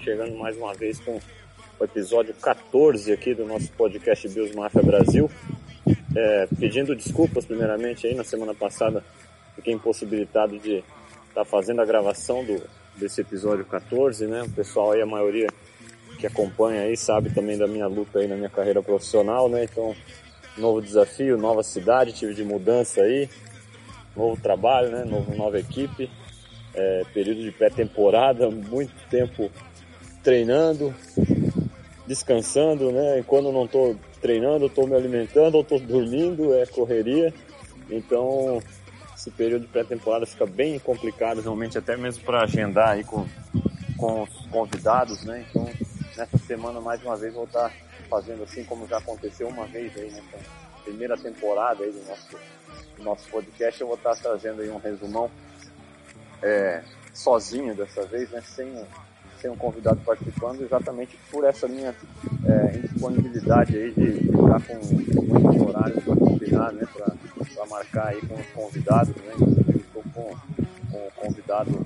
chegando mais uma vez com o episódio 14 aqui do nosso podcast Bills Mafia Brasil. É, pedindo desculpas primeiramente aí, na semana passada fiquei impossibilitado de estar tá fazendo a gravação do, desse episódio 14, né? O pessoal aí, a maioria que acompanha aí sabe também da minha luta aí na minha carreira profissional, né? Então, novo desafio, nova cidade, tive de mudança aí, novo trabalho, né? Novo, nova equipe, é, período de pré-temporada, muito tempo treinando, descansando, né? E quando não estou treinando, estou me alimentando ou estou dormindo, é correria. Então, esse período de pré-temporada fica bem complicado, realmente, até mesmo para agendar aí com, com os convidados, né? Então, nessa semana, mais uma vez, vou estar fazendo assim como já aconteceu uma vez aí nessa primeira temporada aí do nosso, do nosso podcast. Eu vou estar trazendo aí um resumão é, sozinho dessa vez, né? Sem, sem um convidado participando, exatamente por essa minha é, indisponibilidade aí de, estar com muitos horários para combinar, né? Para marcar aí com os convidados, né? Estou com, com o convidado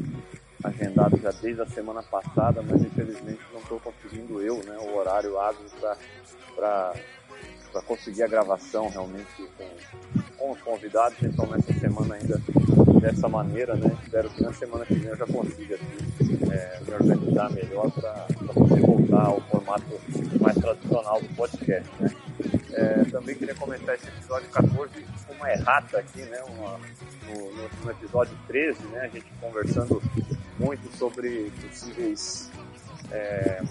agendado já desde a semana passada, mas infelizmente não estou conseguindo eu, né, o horário hábil para conseguir a gravação realmente com, com os convidados, então nessa semana ainda dessa maneira, né, espero que na semana que vem eu já consiga assim, é, me organizar melhor para poder voltar ao formato mais tradicional do podcast, né. É, também queria comentar esse episódio 14 uma errata aqui, né? Uma, no, no, episódio 13, né? A gente conversando muito sobre possíveis é,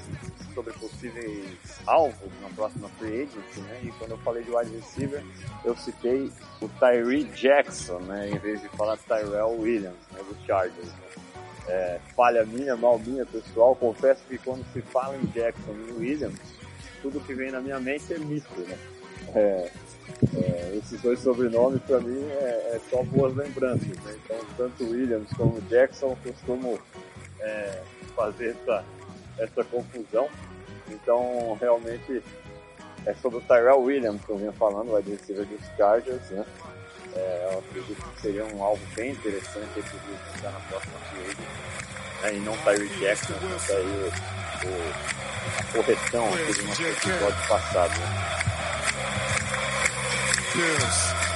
sobre possíveis alvos na próxima free agency, né? E quando eu falei de wide receiver, eu citei o Tyree Jackson, né? Em vez de falar Tyrell Williams, né? Do Chargers. Né? É, falha minha, mal minha, pessoal. Confesso que quando se fala em Jackson e Williams, tudo que vem na minha mente é mito, né? É, é, esses dois sobrenomes para mim é, é, só boas lembranças, né? Então tanto Williams como Jackson costumo é, fazer essa, essa confusão. Então realmente é sobre o Tyrell Williams que eu venho falando, o adversário dos Chargers, né? É, eu acredito que seria um alvo bem interessante esse visitar na próxima corrida. Né? E não Tyree Jackson, que tá aí o, o, a correção aqui do nosso episódio passado. Né? Yes.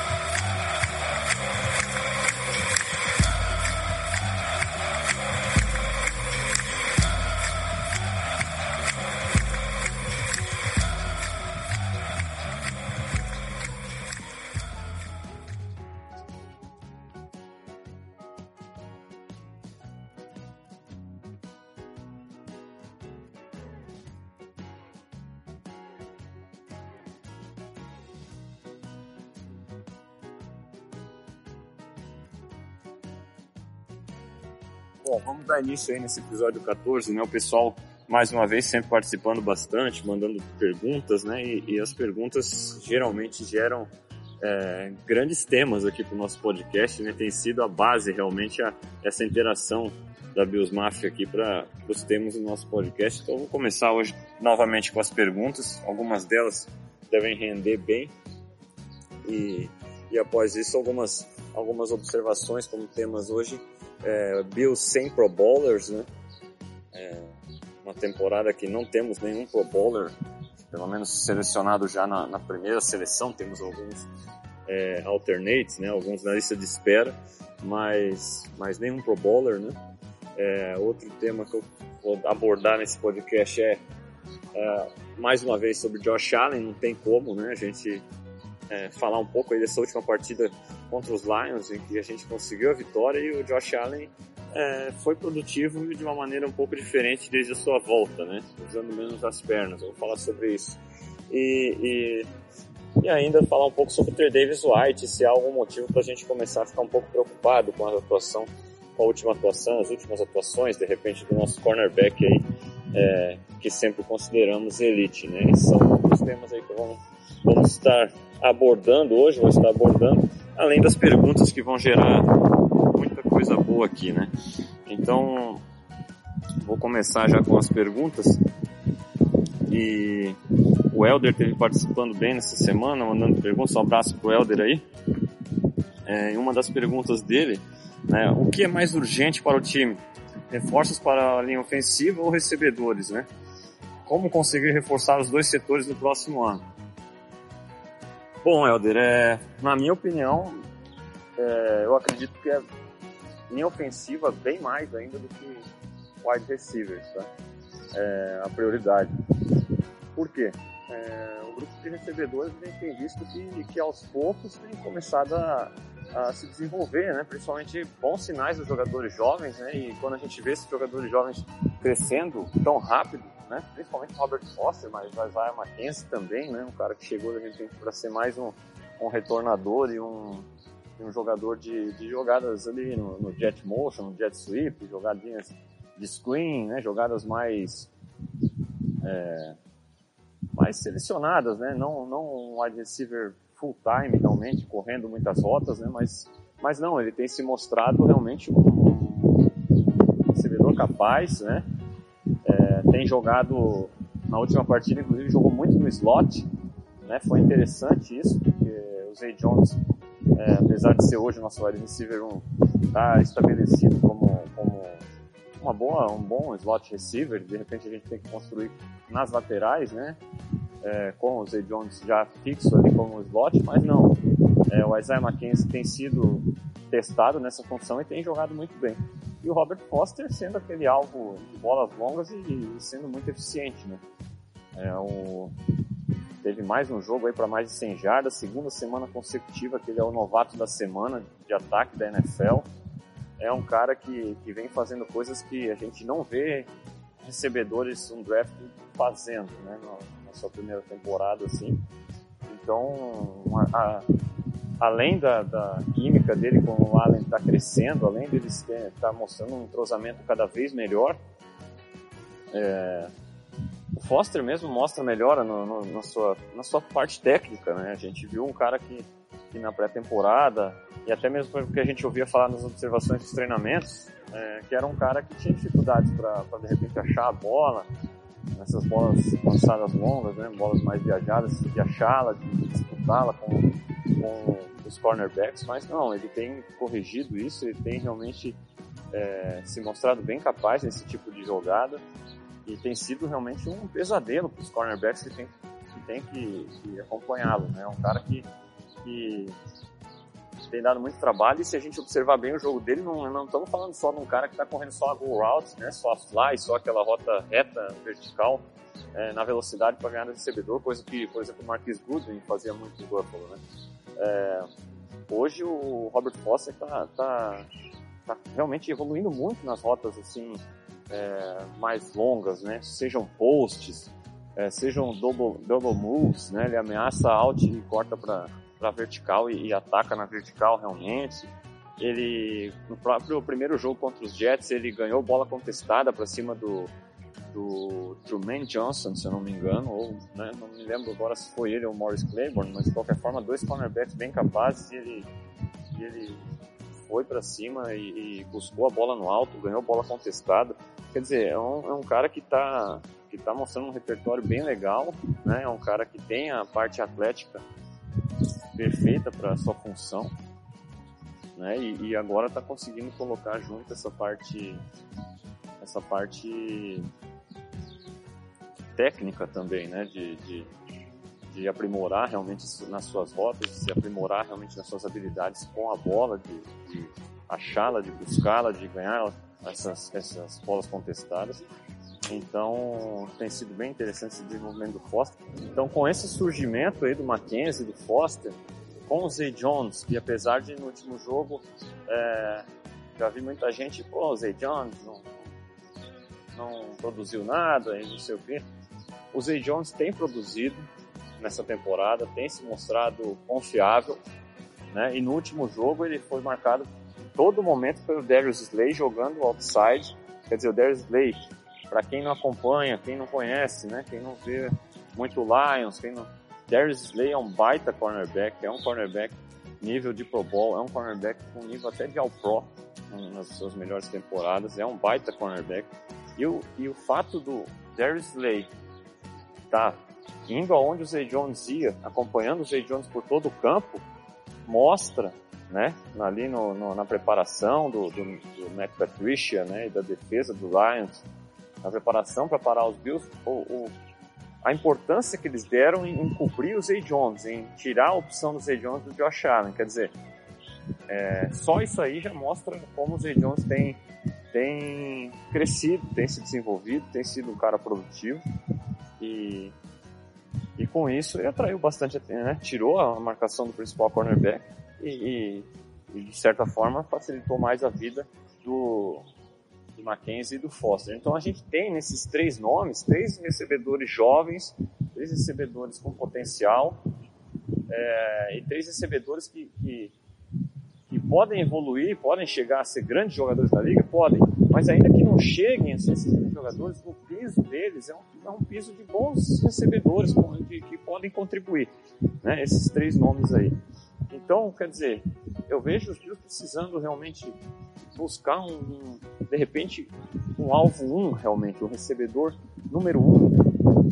Bom, vamos dar início aí nesse episódio 14, né? O pessoal, mais uma vez, sempre participando bastante, mandando perguntas, né? E, e as perguntas geralmente geram é, grandes temas aqui para o nosso podcast, né? Tem sido a base realmente a, essa interação da Bios Mafia aqui para os temas do nosso podcast. Então, vou começar hoje novamente com as perguntas. Algumas delas devem render bem. E, e após isso, algumas, algumas observações como temas hoje é, Bills sem Pro Bowlers, né? É uma temporada que não temos nenhum Pro Bowler, pelo menos selecionado já na, na primeira seleção, temos alguns é, alternates, né? Alguns na lista de espera, mas, mas nenhum Pro Bowler, né? É, outro tema que eu vou abordar nesse podcast é, é mais uma vez sobre Josh Allen, não tem como, né? A gente é, falar um pouco aí dessa última partida contra os Lions, em que a gente conseguiu a vitória e o Josh Allen é, foi produtivo de uma maneira um pouco diferente desde a sua volta, né? Usando menos as pernas. Vou falar sobre isso. E, e, e ainda falar um pouco sobre o Ter Davis White, se há algum motivo para a gente começar a ficar um pouco preocupado com a atuação, com a última atuação, as últimas atuações, de repente, do nosso cornerback aí, é, que sempre consideramos elite, né? E são os temas aí que vamos, vamos estar abordando hoje, vou estar abordando além das perguntas que vão gerar muita coisa boa aqui, né? Então, vou começar já com as perguntas. E o Helder esteve participando bem nessa semana, mandando perguntas. Um abraço pro Helder aí. é, uma das perguntas dele, né, o que é mais urgente para o time? Reforços para a linha ofensiva ou recebedores, né? Como conseguir reforçar os dois setores no próximo ano? Bom, Helder, é, na minha opinião, é, eu acredito que é linha ofensiva bem mais ainda do que wide receivers, tá? É a prioridade. Por quê? É, o grupo de recebedores a gente tem visto que, que aos poucos tem começado a, a se desenvolver, né? principalmente bons sinais dos jogadores jovens, né? e quando a gente vê esses jogadores jovens crescendo tão rápido, né? principalmente o Robert Foster, mas o Isaiah McKenzie também, né? um cara que chegou de repente para ser mais um, um retornador e um, um jogador de, de jogadas ali no, no, jet motion, no jet sweep, jogadinhas de screen, né? jogadas mais é, mais selecionadas, né? Não, não um wide receiver full time realmente, correndo muitas rotas, né? Mas, mas não, ele tem se mostrado realmente um, um recebedor capaz, né? Tem jogado na última partida, inclusive jogou muito no slot, né? Foi interessante isso, porque o Zay Jones, é, apesar de ser hoje o nosso wide receiver 1, está estabelecido como, como uma boa, um bom slot receiver, de repente a gente tem que construir nas laterais, né? É, com o Zay Jones já fixo ali como slot, mas não. É, o Isaiah McKenzie tem sido testado nessa função e tem jogado muito bem. E o Robert Foster sendo aquele alvo de bolas longas e, e sendo muito eficiente, né? É, o, teve mais um jogo aí para mais de 100 jardas, segunda semana consecutiva que ele é o novato da semana de ataque da NFL é um cara que, que vem fazendo coisas que a gente não vê recebedores um draft fazendo, né, na, sua primeira temporada, assim. Então, a, além da, da, química dele com o Allen está crescendo, além dele estar tá mostrando um entrosamento cada vez melhor, é, o Foster mesmo mostra melhora no, no, na, sua, na sua parte técnica, né? A gente viu um cara que, que na pré-temporada e até mesmo porque a gente ouvia falar nas observações dos treinamentos, é, que era um cara que tinha dificuldades para de repente achar a bola, nessas bolas lançadas longas, né, bolas mais viajadas, de achá-la, de disputá-la com, com os cornerbacks, mas não, ele tem corrigido isso, ele tem realmente é, se mostrado bem capaz nesse tipo de jogada e tem sido realmente um pesadelo para os cornerbacks que tem que, tem que, que acompanhá-lo. Né? É um cara que, que tem dado muito trabalho e se a gente observar bem o jogo dele, não, não estamos falando só de um cara que está correndo só a go route, né, só a fly, só aquela rota reta, vertical, é, na velocidade para ganhar no recebedor, coisa que, por exemplo, o Marquis Goodwin fazia muito no Buffalo, né. É, hoje o Robert Foster está tá, tá realmente evoluindo muito nas rotas assim é, mais longas, né, sejam posts, é, sejam double, double moves, né, ele ameaça out e corta para vertical e, e, ataca na vertical realmente. Ele, no próprio primeiro jogo contra os Jets, ele ganhou bola contestada para cima do, do Truman Johnson, se eu não me engano, ou né, não me lembro agora se foi ele ou Morris Claiborne, mas de qualquer forma, dois cornerbacks bem capazes e ele, e ele foi para cima e, e, buscou a bola no alto, ganhou bola contestada. Quer dizer, é um, é um cara que está que tá mostrando um repertório bem legal, né? É um cara que tem a parte atlética perfeita para sua função, né? E, e agora está conseguindo colocar junto essa parte, essa parte técnica também, né? De, de, de aprimorar realmente nas suas rotas, de se aprimorar realmente nas suas habilidades com a bola, de, de achá-la, de buscá-la, de ganhar essas, essas bolas contestadas. Então, tem sido bem interessante esse desenvolvimento do Foster. Então, com esse surgimento aí do Mackenzie, do Foster, com o Zay Jones, que apesar de no último jogo, é, já vi muita gente, pô, o Zay Jones não, não produziu nada não sei o quê. O Zay Jones tem produzido nessa temporada, tem se mostrado confiável, né? E no último jogo ele foi marcado todo momento pelo Darius Slay jogando outside. Quer dizer, o Darius Slay para quem não acompanha, quem não conhece, né? Quem não vê muito Lions, quem não... Darius Slay é um baita cornerback, é um cornerback nível de Pro Bowl, é um cornerback com nível até de All-Pro nas suas melhores temporadas, é um baita cornerback. E o, e o fato do Darius Slay tá indo aonde o Zay Jones ia, acompanhando o Zay Jones por todo o campo, mostra né? Ali no, no, na preparação do, do, do Matt Patricia, né? E da defesa do Lions, na preparação para parar os Bills, o, o, a importância que eles deram em, em cobrir o Zay Jones, em tirar a opção do Zay Jones do Josh Allen. Quer dizer, é, só isso aí já mostra como o Zay Jones tem, tem crescido, tem se desenvolvido, tem sido um cara produtivo e, e com isso ele atraiu bastante, né? tirou a marcação do principal cornerback e, e, e de certa forma facilitou mais a vida do, do Mackenzie e do Foster. Então a gente tem nesses três nomes, três recebedores jovens, três recebedores com potencial é, e três recebedores que, que que podem evoluir, podem chegar a ser grandes jogadores da liga, podem, mas ainda que não cheguem a ser esses grandes jogadores, o piso deles é um, é um piso de bons recebedores que, que podem contribuir, né? Esses três nomes aí. Então, quer dizer, eu vejo os Bills precisando realmente buscar um, um, de repente, um alvo um, realmente, um recebedor número um,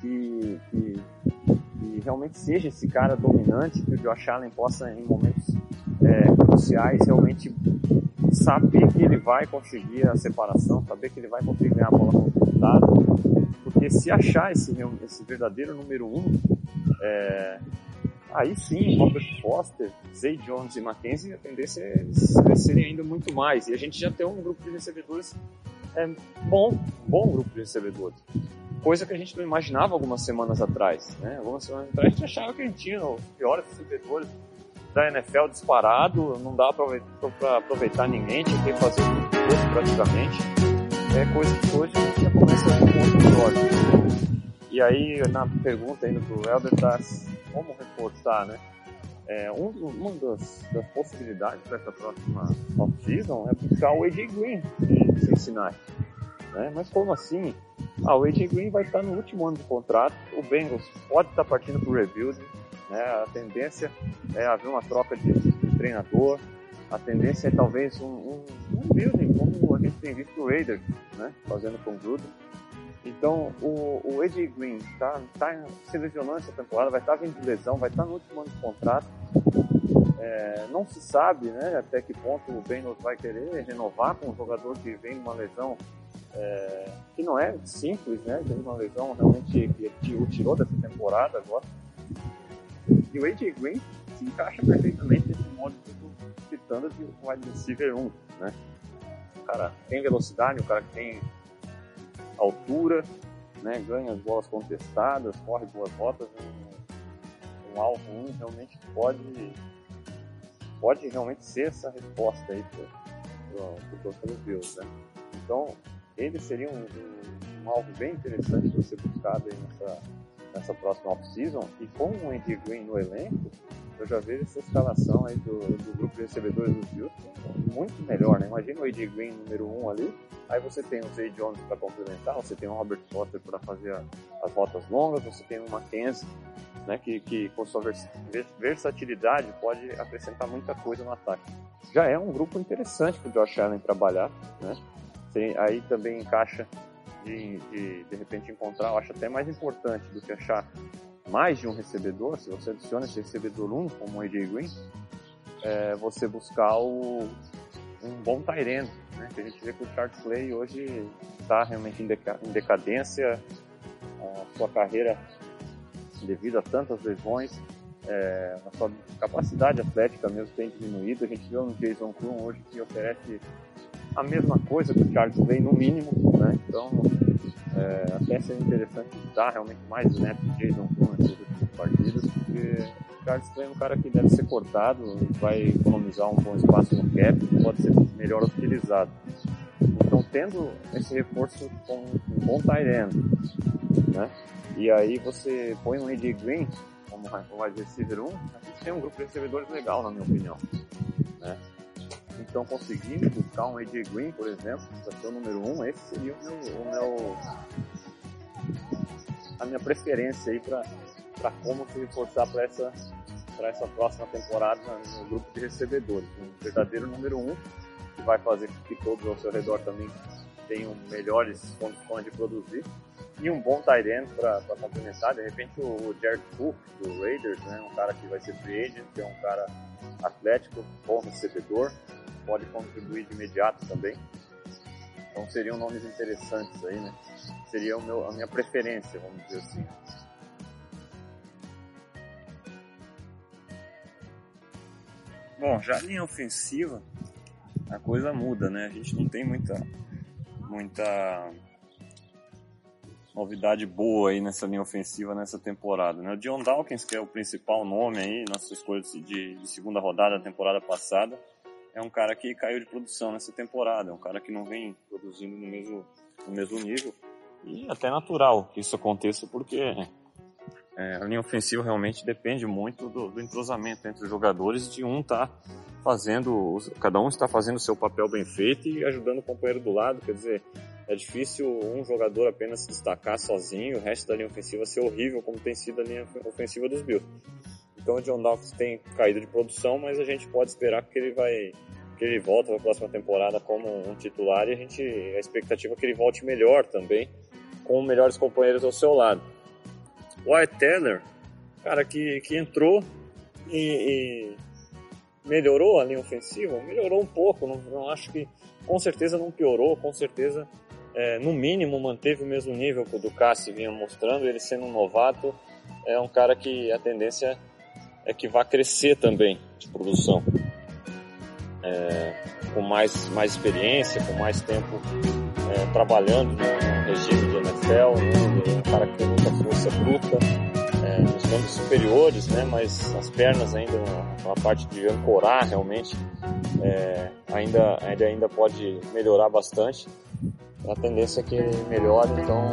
que, que, que realmente seja esse cara dominante, que o Josh Allen possa, em momentos é, cruciais, realmente saber que ele vai conseguir a separação, saber que ele vai conseguir ganhar a bola conquistada, porque se achar esse, esse verdadeiro número um, é, aí sim, Robert Foster, Zay Jones e Mackenzie, a tendência é crescerem ainda muito mais, e a gente já tem um grupo de recebedores é, bom, bom grupo de recebedores. Coisa que a gente não imaginava algumas semanas atrás. Né? Algumas semanas atrás a gente achava que a gente tinha os piores recebedores da NFL disparado, não dá para aproveitar ninguém, tinha que fazer tudo praticamente. É coisa que hoje a gente já começa a ver. E aí, na pergunta ainda do Helder, tá como reforçar, né? É, um, uma das, das possibilidades para essa próxima off-season é buscar o AJ Green de Cincinnati. Né? Mas como assim? Ah, o AJ Green vai estar no último ano de contrato, o Bengals pode estar partindo para o né? A tendência é haver uma troca de, de treinador, a tendência é talvez um, um, um, building, como a gente tem visto o Raiders né? fazendo com o Gruden. Então, o, o Green está tá se lesionando essa temporada, vai estar tá vindo de lesão, vai estar tá no último ano de contrato. É, não se sabe né, até que ponto o Bengals vai querer renovar com um jogador que vem numa lesão é, que não é simples, né? Tem uma lesão realmente que o tirou dessa temporada agora. E o AJ Green se encaixa perfeitamente nesse modo que eu estou citando de wide receiver 1, né? O cara tem velocidade, o cara tem altura, né? ganha as bolas contestadas, corre boas rotas, um, um alvo 1 realmente pode pode realmente ser essa resposta aí para o torcedor Bills, né? Então, ele seria um, um, um alvo bem interessante para ser buscado aí nessa nessa próxima off-season. E com o Andy Green no elenco, eu já vejo essa escalação aí do, do grupo de recebedores dos Bills muito melhor, né? Imagina o AJ Green número 1 um ali, aí você tem o Zay Jones para complementar, você tem o Robert Potter para fazer as rotas longas, você tem o Mackenzie, né, que, que com sua vers versatilidade pode acrescentar muita coisa no ataque. Já é um grupo interessante para o Josh Allen trabalhar, né? Aí também encaixa de, de, de repente encontrar, eu acho até mais importante do que achar mais de um recebedor, se você adiciona esse recebedor 1, como o AJ Green, é você buscar o, um bom Tyrant, né? Que a gente vê que o Charles Clay hoje está realmente em, deca, em decadência, a sua carreira devido a tantas lesões, é, a sua capacidade atlética mesmo tem diminuído. A gente viu no Jason Kroon hoje que oferece a mesma coisa que o Charles Clay no mínimo, né? Então, é, até seria interessante dar realmente mais de Jason Kroon nessas últimas partidas, porque o Charles Clay é um cara que deve ser cortado, vai economizar um bom espaço no cap, pode ser melhor utilizado. Então, tendo esse reforço com um bom tight end, né? E aí você põe um AJ Green como wide receiver 1, a gente tem um grupo de recebedores legal, na minha opinião. Né? Então, conseguindo buscar um AJ Green, por exemplo, para ser o número 1, um, esse seria o meu, o meu a minha preferência aí para como se reforçar para essa para essa próxima temporada no grupo de recebedores. Um verdadeiro número 1 um, que vai fazer com que todos ao seu redor também tenham melhores condições de produzir e um bom tight end para complementar. De repente o Jared Cook do Raiders, né, um cara que vai ser free agent, que é um cara atlético, bom recebedor, pode contribuir de imediato também. Então seriam nomes interessantes aí, né? Seria meu, a minha preferência, vamos dizer assim. Bom, já linha ofensiva, a coisa muda, né? A gente não tem muita, muita novidade boa aí nessa linha ofensiva nessa temporada, né? O John Dawkins, que é o principal nome aí, nossa escolha de, de segunda rodada da temporada passada, é um cara que caiu de produção nessa temporada, é um cara que não vem produzindo no mesmo, no mesmo nível. E até natural que isso aconteça, porque é, a linha ofensiva realmente depende muito do, do, entrosamento entre os jogadores, de um tá fazendo, cada um está fazendo o seu papel bem feito e ajudando o companheiro do lado, quer dizer, é difícil um jogador apenas se destacar sozinho, o resto da linha ofensiva ser horrível como tem sido a linha ofensiva dos Bills. Então o John Dawkins tem caído de produção, mas a gente pode esperar que ele vai que ele volta na próxima temporada como um titular e a gente a expectativa é que ele volte melhor também, com melhores companheiros ao seu lado. White Teller, cara, que, que entrou e, e, melhorou a linha ofensiva, melhorou um pouco, não, não acho que, com certeza não piorou, com certeza, é, no mínimo, manteve o mesmo nível que o Ducassi vinha mostrando, ele sendo um novato, é um cara que a tendência é que vá crescer também de produção. É, com mais, mais experiência, com mais tempo é, trabalhando no regime de NFL, né, um cara que tem muita força bruta, é, nos membros superiores, né, mas as pernas ainda, uma parte de ancorar realmente, é, ainda, ainda, ainda pode melhorar bastante. A tendência é que ele melhore, então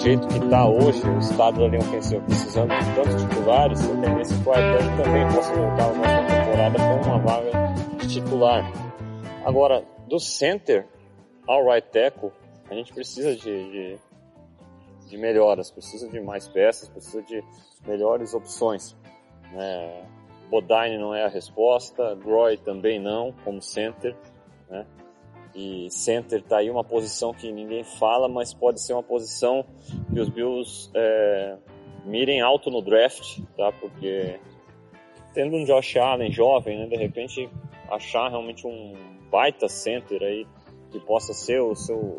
jeito que está hoje, o estado da linha ofensiva precisando de tantos titulares, a tendência que o também possa voltar na temporada com uma vaga de titular. Agora, do center, ao right tackle, a gente precisa de, de, de, melhoras, precisa de mais peças, precisa de melhores opções. Né? Bodine não é a resposta, Groy também não, como center. Né? E center tá aí uma posição que ninguém fala, mas pode ser uma posição que os Bills é, mirem alto no draft, tá? Porque tendo um Josh Allen jovem, né, de repente achar realmente um baita center aí que possa ser o seu,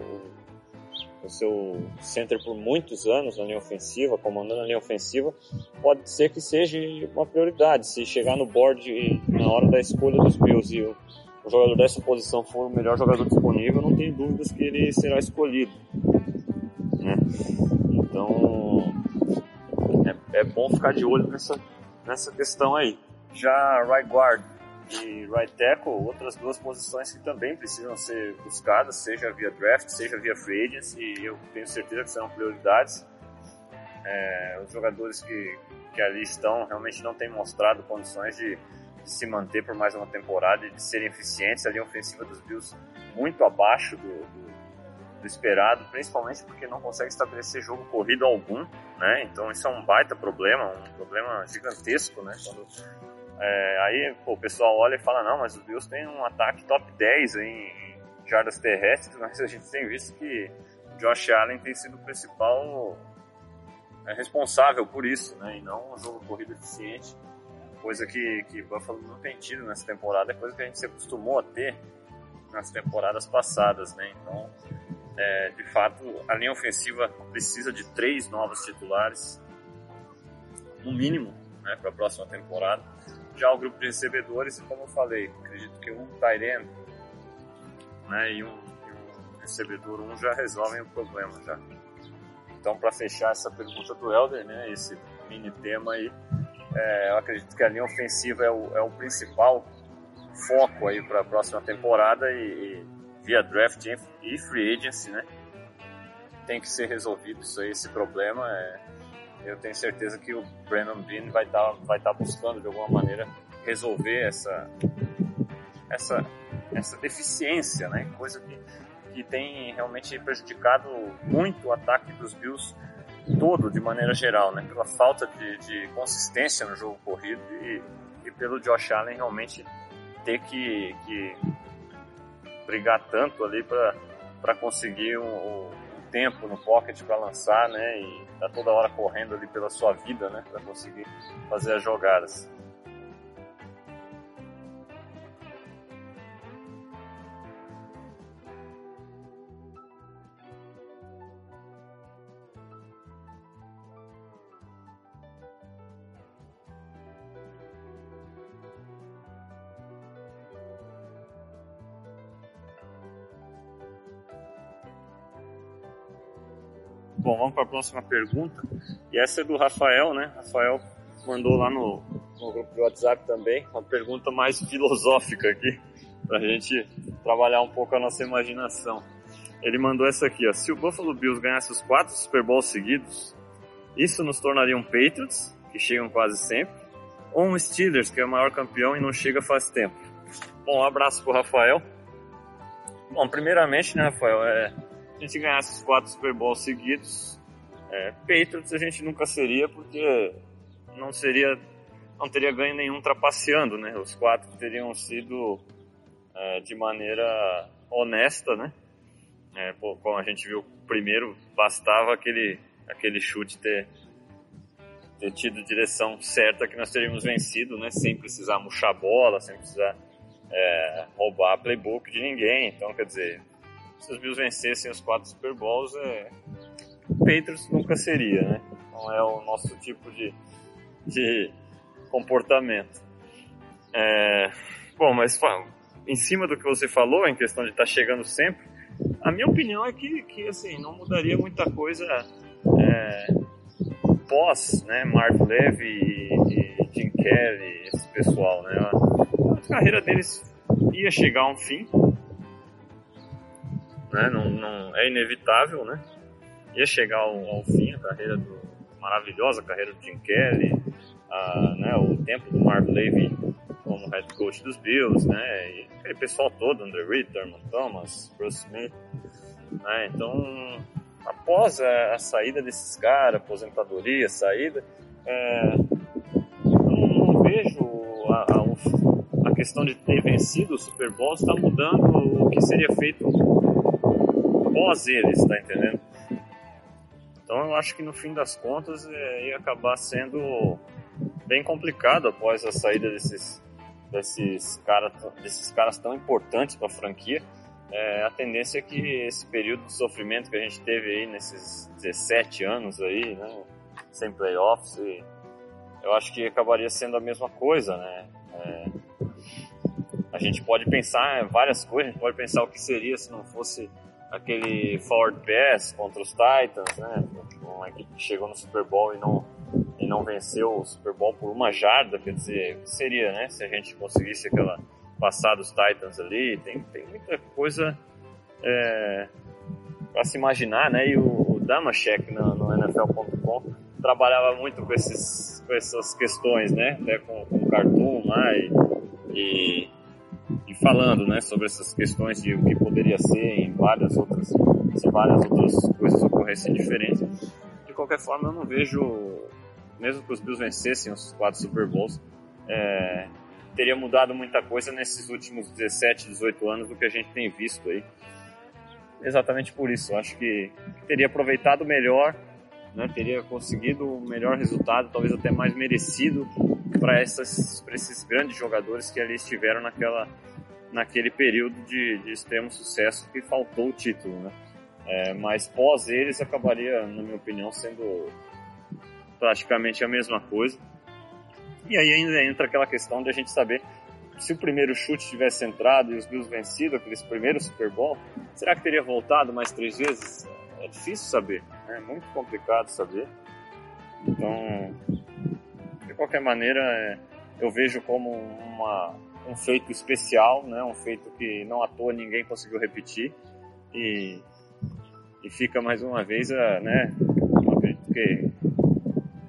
o seu center por muitos anos na linha ofensiva, comandando a linha ofensiva, pode ser que seja uma prioridade. Se chegar no board na hora da escolha dos Bills e o, jogador dessa posição for o melhor jogador disponível, não tem dúvidas que ele será escolhido. Né? Então, é, é bom ficar de olho nessa, nessa questão aí. Já right guard, e right tackle, outras duas posições que também precisam ser buscadas, seja via draft, seja via free agency, e eu tenho certeza que serão prioridades. É, os jogadores que, que ali estão realmente não têm mostrado condições de, se manter por mais uma temporada e de serem eficientes. A linha ofensiva dos Bills muito abaixo do, do, do esperado, principalmente porque não consegue estabelecer jogo corrido algum, né? Então isso é um baita problema, um problema gigantesco, né? Quando é, aí pô, o pessoal olha e fala, não, mas os Bills têm um ataque top 10 em, jardas terrestres, mas a gente tem visto que Josh Allen tem sido o principal é, responsável por isso, né? E não um jogo corrido eficiente, coisa que, que Buffalo não tem tido nessa temporada, é coisa que a gente se acostumou a ter nas temporadas passadas, né? Então, é, de fato, a linha ofensiva precisa de três novos titulares, no mínimo, né, para a próxima temporada já o grupo de recebedores, como eu falei, acredito que um Tyrene né, e, um, e um recebedor um já resolvem o problema já. Então, para fechar essa pergunta do Helder, né, esse mini tema aí, é, eu acredito que a linha ofensiva é o, é o principal foco aí para a próxima temporada e, e, via draft e free agency, né? Tem que ser resolvido isso aí, esse problema. É, eu tenho certeza que o Brandon Bean vai estar tá, vai tá buscando de alguma maneira resolver essa essa essa deficiência, né? Coisa que, que tem realmente prejudicado muito o ataque dos Bills todo de maneira geral, né? Pela falta de, de consistência no jogo corrido e, e pelo Josh Allen realmente ter que, que brigar tanto ali para conseguir um, tempo no pocket para lançar, né? E tá toda hora correndo ali pela sua vida, né? Para conseguir fazer as jogadas. Vamos para a próxima pergunta. E essa é do Rafael, né? Rafael mandou lá no, no grupo de WhatsApp também uma pergunta mais filosófica aqui, para a gente trabalhar um pouco a nossa imaginação. Ele mandou essa aqui, ó. Se o Buffalo Bills ganhasse os quatro Super Bowls seguidos, isso nos tornaria um Patriots, que chegam quase sempre, ou um Steelers, que é o maior campeão e não chega faz tempo. Bom, um abraço pro Rafael. Bom, primeiramente, né, Rafael, é, a gente ganhasse os quatro Super Bowls seguidos, é, Patriots a gente nunca seria, porque não seria, não teria ganho nenhum trapaceando, né? Os quatro teriam sido é, de maneira honesta, né? É, pô, como a gente viu primeiro, bastava aquele, aquele chute ter, ter tido direção certa que nós teríamos vencido, né? Sem precisar murchar bola, sem precisar é, roubar playbook de ninguém. Então, quer dizer, se os Bills vencessem os quatro Super Bowls, é, Patriots nunca seria, né? Não é o nosso tipo de, de comportamento. É, bom, mas em cima do que você falou, em questão de estar tá chegando sempre, a minha opinião é que, que assim, não mudaria muita coisa é, pós, né, Mark Levy e, e Jim Kelly, esse pessoal, né? A, a carreira deles ia chegar a um fim, né? Não, não é inevitável, né? Ia chegar ao, ao fim a carreira do maravilhosa carreira do Jim Kelly, a, né, o tempo do Mark Levy como head coach dos Bills, né? E aquele pessoal todo, Andrew Reid, Thurman Thomas, Bruce Smith, né? Então, após a, a saída desses caras, aposentadoria, saída, é, não, não, vejo a, a, a, questão de ter vencido o Super Bowl está mudando o que seria feito pós eles, tá entendendo? Então eu acho que no fim das contas é, ia acabar sendo bem complicado após a saída desses desses caras desses caras tão importantes para a franquia. É, a tendência é que esse período de sofrimento que a gente teve aí nesses 17 anos aí, né, sem playoffs, eu acho que acabaria sendo a mesma coisa, né? É, a gente pode pensar várias coisas, a gente pode pensar o que seria se não fosse aquele forward pass contra os Titans, né? Uma equipe que chegou no Super Bowl e não, e não venceu o Super Bowl por uma jarda, quer dizer, o que seria, né? Se a gente conseguisse aquela passar dos Titans ali, tem, tem muita coisa é, para se imaginar, né? E o, o Damashek no, no NFL.com trabalhava muito com, esses, com essas questões, né? Até com, com o Cartoon lá e, e e falando, né, sobre essas questões de o que poderia ser em várias outras, se várias outras coisas ocorressem diferentes. De qualquer forma, eu não vejo, mesmo que os Bills vencessem os quatro Super Bowls, é, teria mudado muita coisa nesses últimos 17, 18 anos do que a gente tem visto aí. Exatamente por isso, acho que teria aproveitado melhor, né, teria conseguido o melhor resultado, talvez até mais merecido para esses grandes jogadores que ali estiveram naquela, naquele período de, de extremo sucesso que faltou o título, né? É, mas pós eles acabaria, na minha opinião, sendo praticamente a mesma coisa. E aí ainda entra aquela questão de a gente saber se o primeiro chute tivesse entrado e os Bills vencido aqueles primeiros Super Bowl, será que teria voltado mais três vezes? É difícil saber, né? é muito complicado saber. Então, de qualquer maneira, é, eu vejo como uma, um feito especial, né? um feito que não à toa ninguém conseguiu repetir. E, e fica mais uma vez, né? Eu acredito que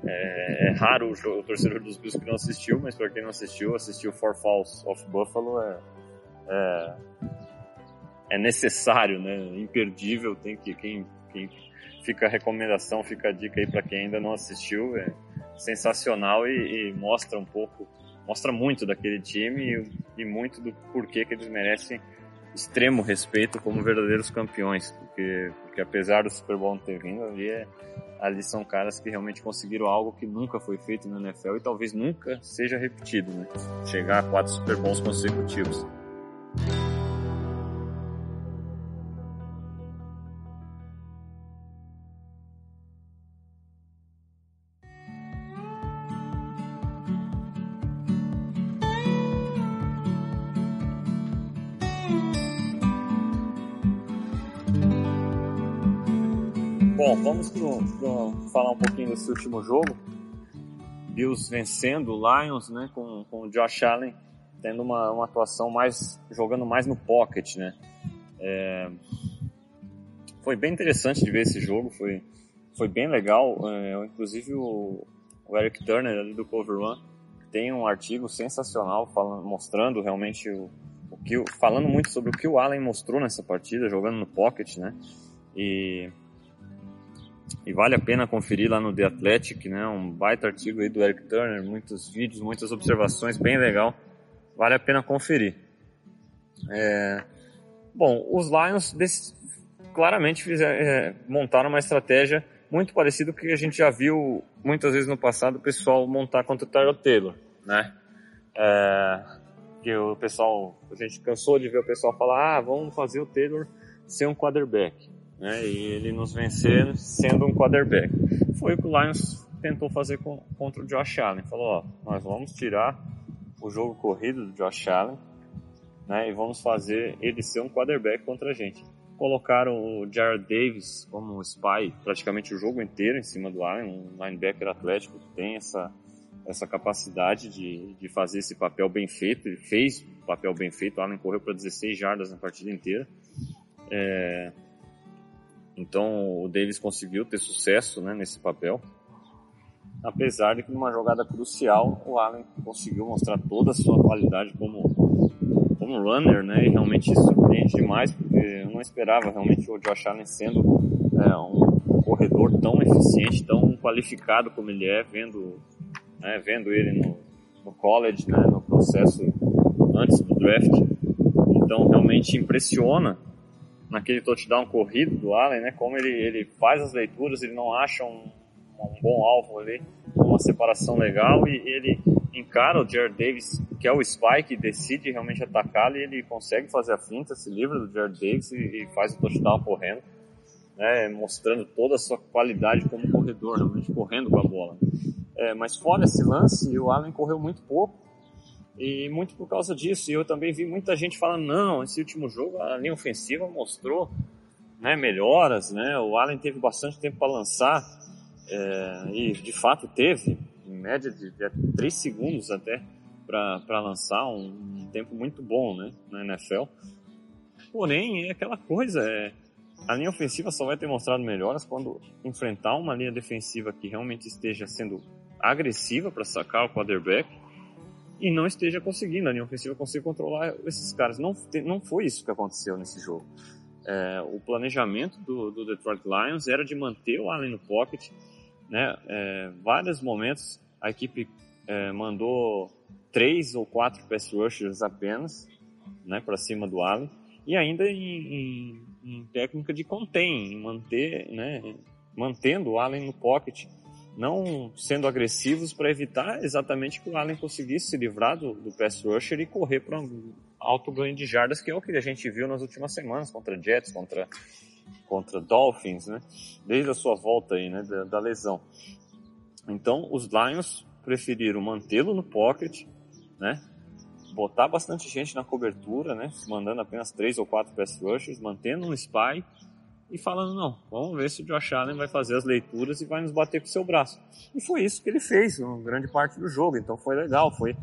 é, é raro o, o, torcedor dos Bills que não assistiu, mas para quem não assistiu, assistiu Four Falls of Buffalo é, é, é necessário, né? Imperdível, tem que quem, quem fica a recomendação, fica a dica aí para quem ainda não assistiu, é sensacional e, e, mostra um pouco, mostra muito daquele time e, e, muito do porquê que eles merecem extremo respeito como verdadeiros campeões, porque, porque apesar do Super Bowl não ter vindo, ali, é, ali são caras que realmente conseguiram algo que nunca foi feito no NFL e talvez nunca seja repetido, né? Chegar a quatro Super Bowls consecutivos. Vamos pro, pro, falar um pouquinho desse último jogo. Bills vencendo o Lions, né, com, com o Josh Allen tendo uma, uma atuação mais, jogando mais no pocket, né. É, foi bem interessante de ver esse jogo, foi, foi bem legal. É, inclusive o, o, Eric Turner ali do Cover One tem um artigo sensacional falando, mostrando realmente o, o que, falando muito sobre o que o Allen mostrou nessa partida, jogando no pocket, né, e e vale a pena conferir lá no The Athletic, né? Um baita artigo aí do Eric Turner, muitos vídeos, muitas observações, bem legal. Vale a pena conferir. É... Bom, os Lions claramente fizeram, é, montaram uma estratégia muito parecida com o que a gente já viu muitas vezes no passado o pessoal montar contra o Taylor, né? É... Que o pessoal, a gente cansou de ver o pessoal falar, ah, vamos fazer o Taylor ser um quarterback né, e ele nos vencer sendo um quarterback. Foi o que o Lions tentou fazer com, contra o Josh Allen. Falou, ó, nós vamos tirar o jogo corrido do Josh Allen, né, e vamos fazer ele ser um quarterback contra a gente. Colocaram o Jared Davis como spy praticamente o jogo inteiro em cima do Allen, um linebacker atlético que tem essa essa capacidade de, de fazer esse papel bem feito. Ele fez o papel bem feito. O Allen correu para 16 jardas na partida inteira. É, então o Davis conseguiu ter sucesso né, nesse papel. Apesar de que numa jogada crucial o Allen conseguiu mostrar toda a sua qualidade como, como runner, né? E realmente surpreende demais, porque eu não esperava realmente o Josh Allen sendo é, um corredor tão eficiente, tão qualificado como ele é, vendo, né, vendo ele no, no college, né, no processo antes do draft. Então realmente impressiona naquele touchdown corrido do Allen, né? Como ele, ele faz as leituras, ele não acha um, um bom alvo ali, uma separação legal e ele encara o Jared Davis, que é o Spike, decide realmente atacá-lo e ele consegue fazer a finta, se livra do Jared Davis e, e faz o touchdown correndo, né? Mostrando toda a sua qualidade como corredor, realmente correndo com a bola. É, mas fora esse lance, o Allen correu muito pouco e muito por causa disso, eu também vi muita gente falando, não, esse último jogo a linha ofensiva mostrou né, melhoras, né? O Allen teve bastante tempo para lançar é, e de fato teve, em média de, de 3 segundos até para lançar, um, um, tempo muito bom né, na NFL. Porém, é aquela coisa, é, a linha ofensiva só vai ter mostrado melhoras quando enfrentar uma linha defensiva que realmente esteja sendo agressiva para sacar o quarterback e não esteja conseguindo, a linha ofensiva consiga controlar esses caras. Não, não foi isso que aconteceu nesse jogo. É, o planejamento do, do, Detroit Lions era de manter o Allen no pocket, né? É, vários momentos a equipe é, mandou três ou quatro pass rushers apenas, né, para cima do Allen e ainda em, em, em técnica de contain, manter, né, mantendo o Allen no pocket não sendo agressivos para evitar exatamente que o Allen conseguisse se livrar do, do pass rusher e correr para um alto ganho de jardas, que é o que a gente viu nas últimas semanas contra Jets, contra, contra Dolphins, né? Desde a sua volta aí, né, da, da lesão. Então, os Lions preferiram mantê-lo no pocket, né? Botar bastante gente na cobertura, né? Mandando apenas três ou quatro pass rushers, mantendo um spy e falando, não, vamos ver se o Josh Allen vai fazer as leituras e vai nos bater com o seu braço. E foi isso que ele fez, uma grande parte do jogo, então foi legal, foi,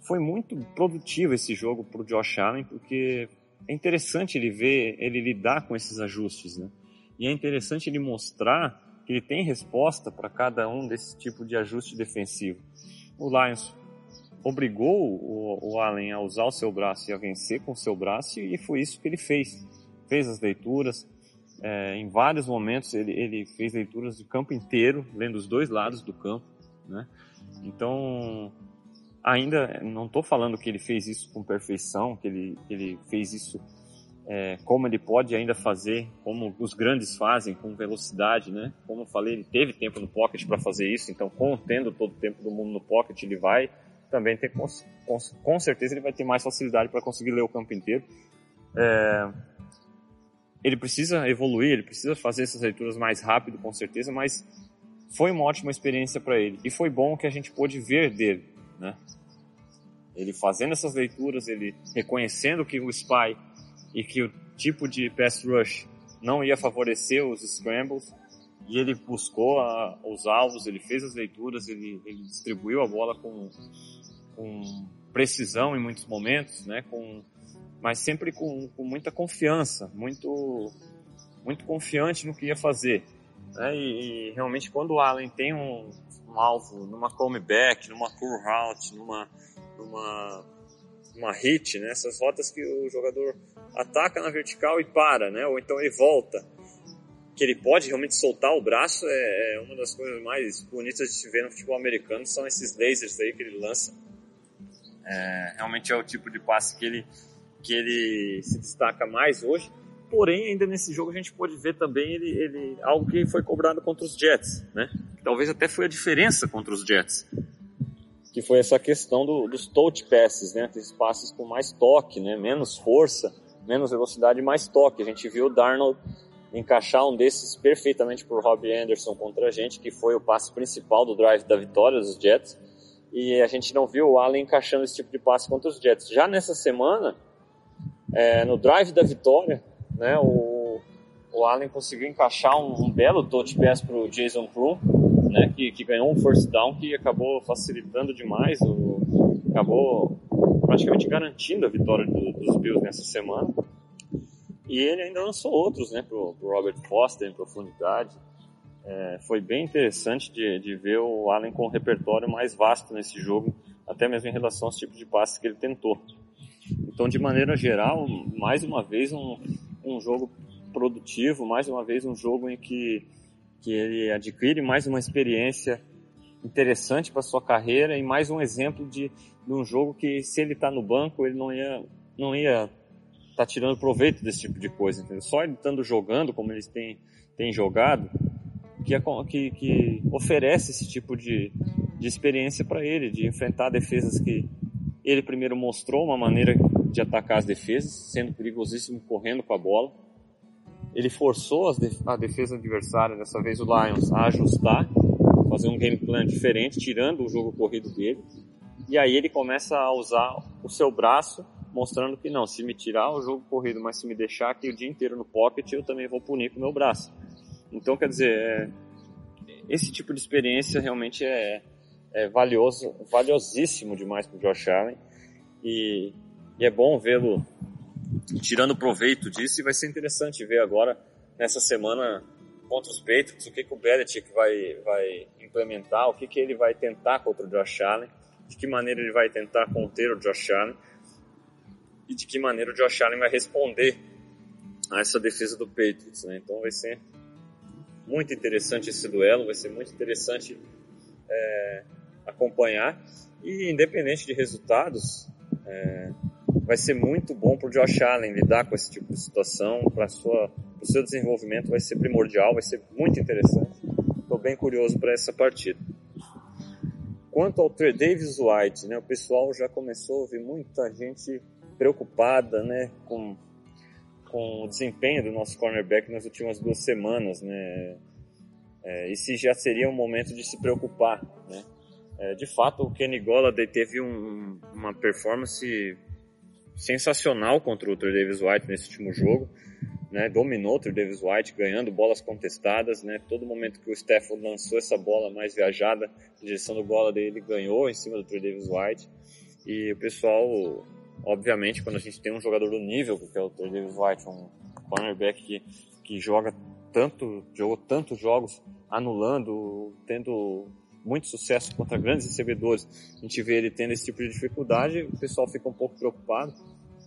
foi muito produtivo esse jogo para o Josh Allen, porque é interessante ele ver, ele lidar com esses ajustes, né? E é interessante ele mostrar que ele tem resposta para cada um desse tipo de ajuste defensivo. O Lions obrigou o, o Allen a usar o seu braço e a vencer com o seu braço, e foi isso que ele fez. Fez as leituras, é, em vários momentos ele, ele fez leituras do campo inteiro, lendo os dois lados do campo, né? Então, ainda não estou falando que ele fez isso com perfeição, que ele, ele fez isso é, como ele pode ainda fazer, como os grandes fazem, com velocidade, né? Como eu falei, ele teve tempo no pocket para fazer isso, então, com, tendo todo o tempo do mundo no pocket, ele vai também ter, com, com, com certeza, ele vai ter mais facilidade para conseguir ler o campo inteiro. É, ele precisa evoluir, ele precisa fazer essas leituras mais rápido, com certeza, mas foi uma ótima experiência para ele. E foi bom que a gente pôde ver dele, né? Ele fazendo essas leituras, ele reconhecendo que o spy e que o tipo de pass rush não ia favorecer os scrambles, e ele buscou a, os alvos, ele fez as leituras, ele, ele distribuiu a bola com, com precisão em muitos momentos, né? Com, mas sempre com, com muita confiança, muito, muito confiante no que ia fazer. Né? E, e realmente quando o Allen tem um, um alvo numa comeback, numa curl route, numa, numa uma hit, né? Essas rotas que o jogador ataca na vertical e para, né? Ou então ele volta que ele pode realmente soltar o braço é, é, uma das coisas mais bonitas de se ver no futebol americano, são esses lasers aí que ele lança. É, realmente é o tipo de passe que ele, que ele se destaca mais hoje. Porém, ainda nesse jogo a gente pode ver também ele, ele algo que foi cobrado contra os Jets, né? Talvez até foi a diferença contra os Jets, que foi essa questão do, dos touch passes, né? Aqueles passes com mais toque, né? Menos força, menos velocidade, mais toque. A gente viu o Darnold encaixar um desses perfeitamente por Robbie Anderson contra a gente, que foi o passe principal do drive da vitória dos Jets. E a gente não viu o Allen encaixando esse tipo de passe contra os Jets. Já nessa semana, é, no drive da vitória, né, o, o Allen conseguiu encaixar um, um belo touch pass para o Jason Crew, né, que, que, ganhou um first down que acabou facilitando demais, o, acabou praticamente garantindo a vitória do, dos Bills nessa semana. E ele ainda lançou outros, né, pro, pro Robert Foster em profundidade. É, foi bem interessante de, de ver o Allen com um repertório mais vasto nesse jogo, até mesmo em relação aos tipos de passes que ele tentou. Então, de maneira geral, mais uma vez um, um jogo produtivo, mais uma vez um jogo em que, que ele adquire mais uma experiência interessante para sua carreira e mais um exemplo de, de um jogo que se ele está no banco ele não ia não ia tá tirando proveito desse tipo de coisa, entendeu? Só ele estando jogando como eles têm, têm jogado, que, que, que oferece esse tipo de, de experiência para ele, de enfrentar defesas que ele primeiro mostrou uma maneira de atacar as defesas, sendo perigosíssimo correndo com a bola. Ele forçou a defesa adversária, dessa vez o Lions, a ajustar, fazer um game plan diferente, tirando o jogo corrido dele. E aí ele começa a usar o seu braço mostrando que não, se me tirar o jogo corrido, mas se me deixar aqui o dia inteiro no pocket, eu também vou punir com o meu braço. Então, quer dizer, é, esse tipo de experiência realmente é, é valioso, valiosíssimo demais para o Josh Allen e, e é bom vê-lo tirando proveito disso e vai ser interessante ver agora nessa semana contra os Patriots o que, que o Belichick vai, vai implementar, o que, que ele vai tentar contra o Josh Allen, de que maneira ele vai tentar conter o Josh Allen e de que maneira o Josh Allen vai responder a essa defesa do Patriots. Né? Então vai ser muito interessante esse duelo, vai ser muito interessante é, acompanhar e independente de resultados, é, vai ser muito bom para o Josh Allen lidar com esse tipo de situação, para o seu desenvolvimento vai ser primordial, vai ser muito interessante. Estou bem curioso para essa partida. Quanto ao Trey Davis White, né, o pessoal já começou a ouvir muita gente preocupada, né, com, com o desempenho do nosso cornerback nas últimas duas semanas, né, é, se já seria um momento de se preocupar, né. É, de fato, o Kenny Golladay teve um, uma performance sensacional contra o Trey Davis White nesse último jogo, né, dominou o Trey Davis White, ganhando bolas contestadas, né, todo momento que o Stafford lançou essa bola mais viajada na direção do Golladay, ele ganhou em cima do Trey Davis White, e o pessoal Obviamente, quando a gente tem um jogador do nível, que é o Davis White, um cornerback que, que joga tanto, jogou tantos jogos anulando, tendo muito sucesso contra grandes recebedores, a gente vê ele tendo esse tipo de dificuldade, o pessoal fica um pouco preocupado,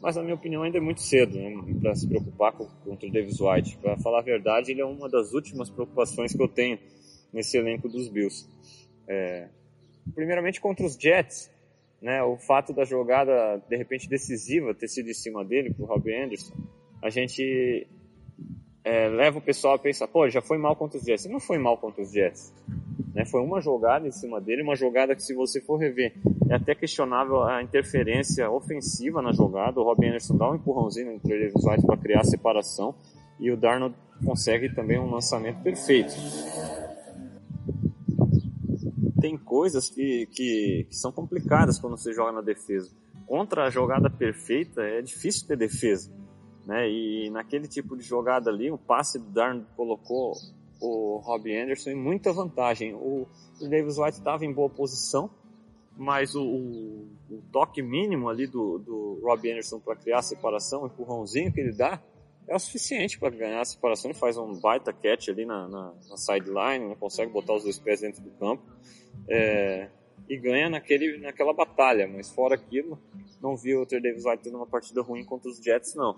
mas na minha opinião ainda é muito cedo né, para se preocupar com, contra o Davis White. Para falar a verdade, ele é uma das últimas preocupações que eu tenho nesse elenco dos Bills. É, primeiramente contra os Jets, né, o fato da jogada de repente decisiva ter sido em cima dele, pro Robbie Anderson, a gente é, leva o pessoal a pensar, pô, já foi mal contra os Jets. E não foi mal contra os Jets. Né? Foi uma jogada em cima dele, uma jogada que se você for rever, é até questionável a interferência ofensiva na jogada. O Robbie Anderson dá um empurrãozinho entre eles para criar a separação e o Darnold consegue também um lançamento perfeito tem coisas que, que, que, são complicadas quando você joga na defesa. Contra a jogada perfeita é difícil ter defesa. Né? E naquele tipo de jogada ali, o passe do Darn colocou o Robbie Anderson em muita vantagem. O, Davis White estava em boa posição, mas o, o, o, toque mínimo ali do, do Robbie Anderson para criar a separação, o empurrãozinho que ele dá, é o suficiente para ganhar a separação. Ele faz um baita catch ali na, na, na sideline, não consegue botar os dois pés dentro do campo é, e ganha naquele, naquela batalha. Mas fora aquilo, não vi o Ter Davis White tendo uma partida ruim contra os Jets, não.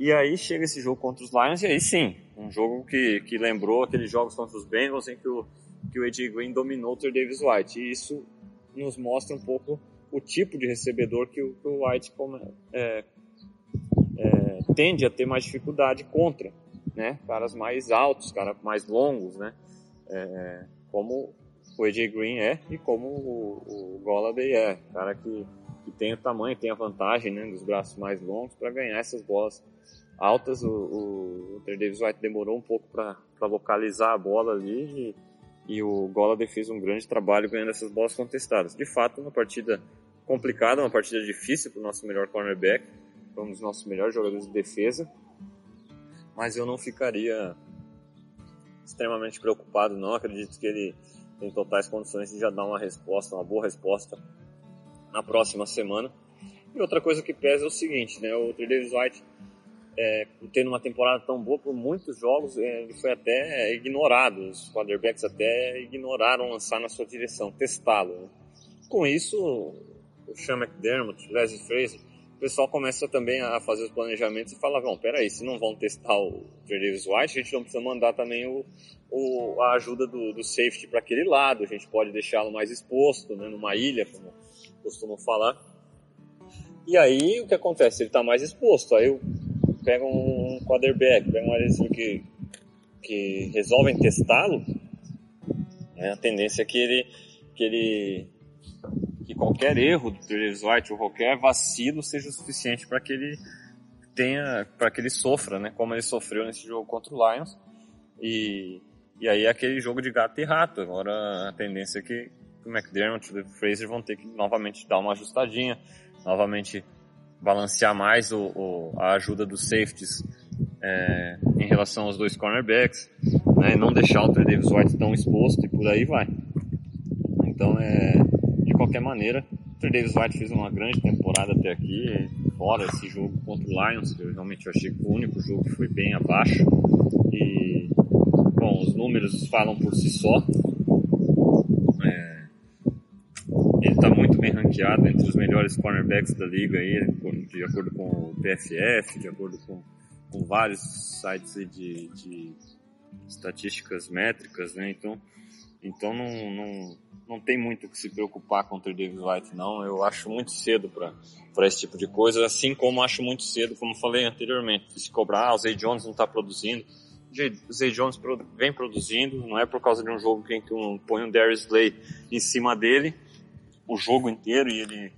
E aí chega esse jogo contra os Lions, e aí sim, um jogo que, que lembrou aqueles jogos contra os Bengals em que o, que o AJ Green dominou o Ter Davis White. E isso nos mostra um pouco o tipo de recebedor que o, que o White é, é, tende a ter mais dificuldade contra, né? Caras mais altos, caras mais longos, né? É, como o AJ Green é e como o, o Golladay é, cara que, que tem o tamanho, tem a vantagem, né? Dos braços mais longos para ganhar essas bolas altas. O, o, Davis White demorou um pouco para localizar a bola ali e, e o Golladay fez um grande trabalho ganhando essas bolas contestadas. De fato, uma partida complicada, uma partida difícil para o nosso melhor cornerback, foi um dos nossos melhores jogadores de defesa, mas eu não ficaria extremamente preocupado, não. Acredito que ele tem totais condições de já dar uma resposta, uma boa resposta na próxima semana. E outra coisa que pesa é o seguinte, né? O Davis White é, tendo uma temporada tão boa por muitos jogos, é, ele foi até ignorado. Os quarterbacks até ignoraram lançar na sua direção, testá-lo. Né? Com isso, o Sean McDermott, Leslie Fraser, o pessoal começa também a fazer os planejamentos e fala, bom, peraí, se não vão testar o Davis White, a gente não precisa mandar também o, o a ajuda do, do safety para aquele lado, a gente pode deixá-lo mais exposto, né, numa ilha, como costumam falar. E aí, o que acontece? Ele está mais exposto, aí o pega um quarterback, pega um adesivo que, que resolvem testá-lo, né, a tendência é que ele, que ele que qualquer erro do Travis White ou qualquer vacilo seja o suficiente para que ele tenha, para que ele sofra, né, como ele sofreu nesse jogo contra o Lions. E, e aí é aquele jogo de gato e rato. Agora a tendência é que o McDermott e o Fraser vão ter que novamente dar uma ajustadinha, novamente balancear mais o, o, a ajuda dos safeties é, em relação aos dois cornerbacks, né, não deixar o Trey Davis White tão exposto e por aí vai. Então, é, de qualquer maneira, o Trey Davis White fez uma grande temporada até aqui, fora esse jogo contra o Lions, eu realmente achei que o único jogo que foi bem abaixo. E, bom, os números falam por si só. Ele está muito bem ranqueado entre os melhores cornerbacks da liga, aí, de acordo com o PFF, de acordo com, com vários sites de, de estatísticas métricas, né? Então, então não, não, não tem muito que se preocupar contra o David White, não. Eu acho muito cedo para esse tipo de coisa, assim como acho muito cedo, como falei anteriormente, se cobrar, ah, o Zay Jones não está produzindo. O Zay Jones vem produzindo, não é por causa de um jogo que um, põe um Darius Slay em cima dele o jogo inteiro e ele,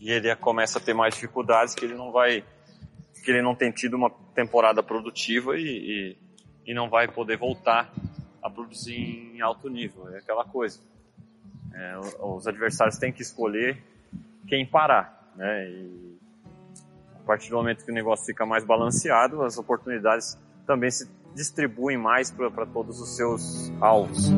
e ele começa a ter mais dificuldades que ele não vai, que ele não tem tido uma temporada produtiva e, e, e não vai poder voltar a produzir em alto nível. É aquela coisa. É, os adversários têm que escolher quem parar, né? E a partir do momento que o negócio fica mais balanceado, as oportunidades também se distribuem mais para todos os seus alvos.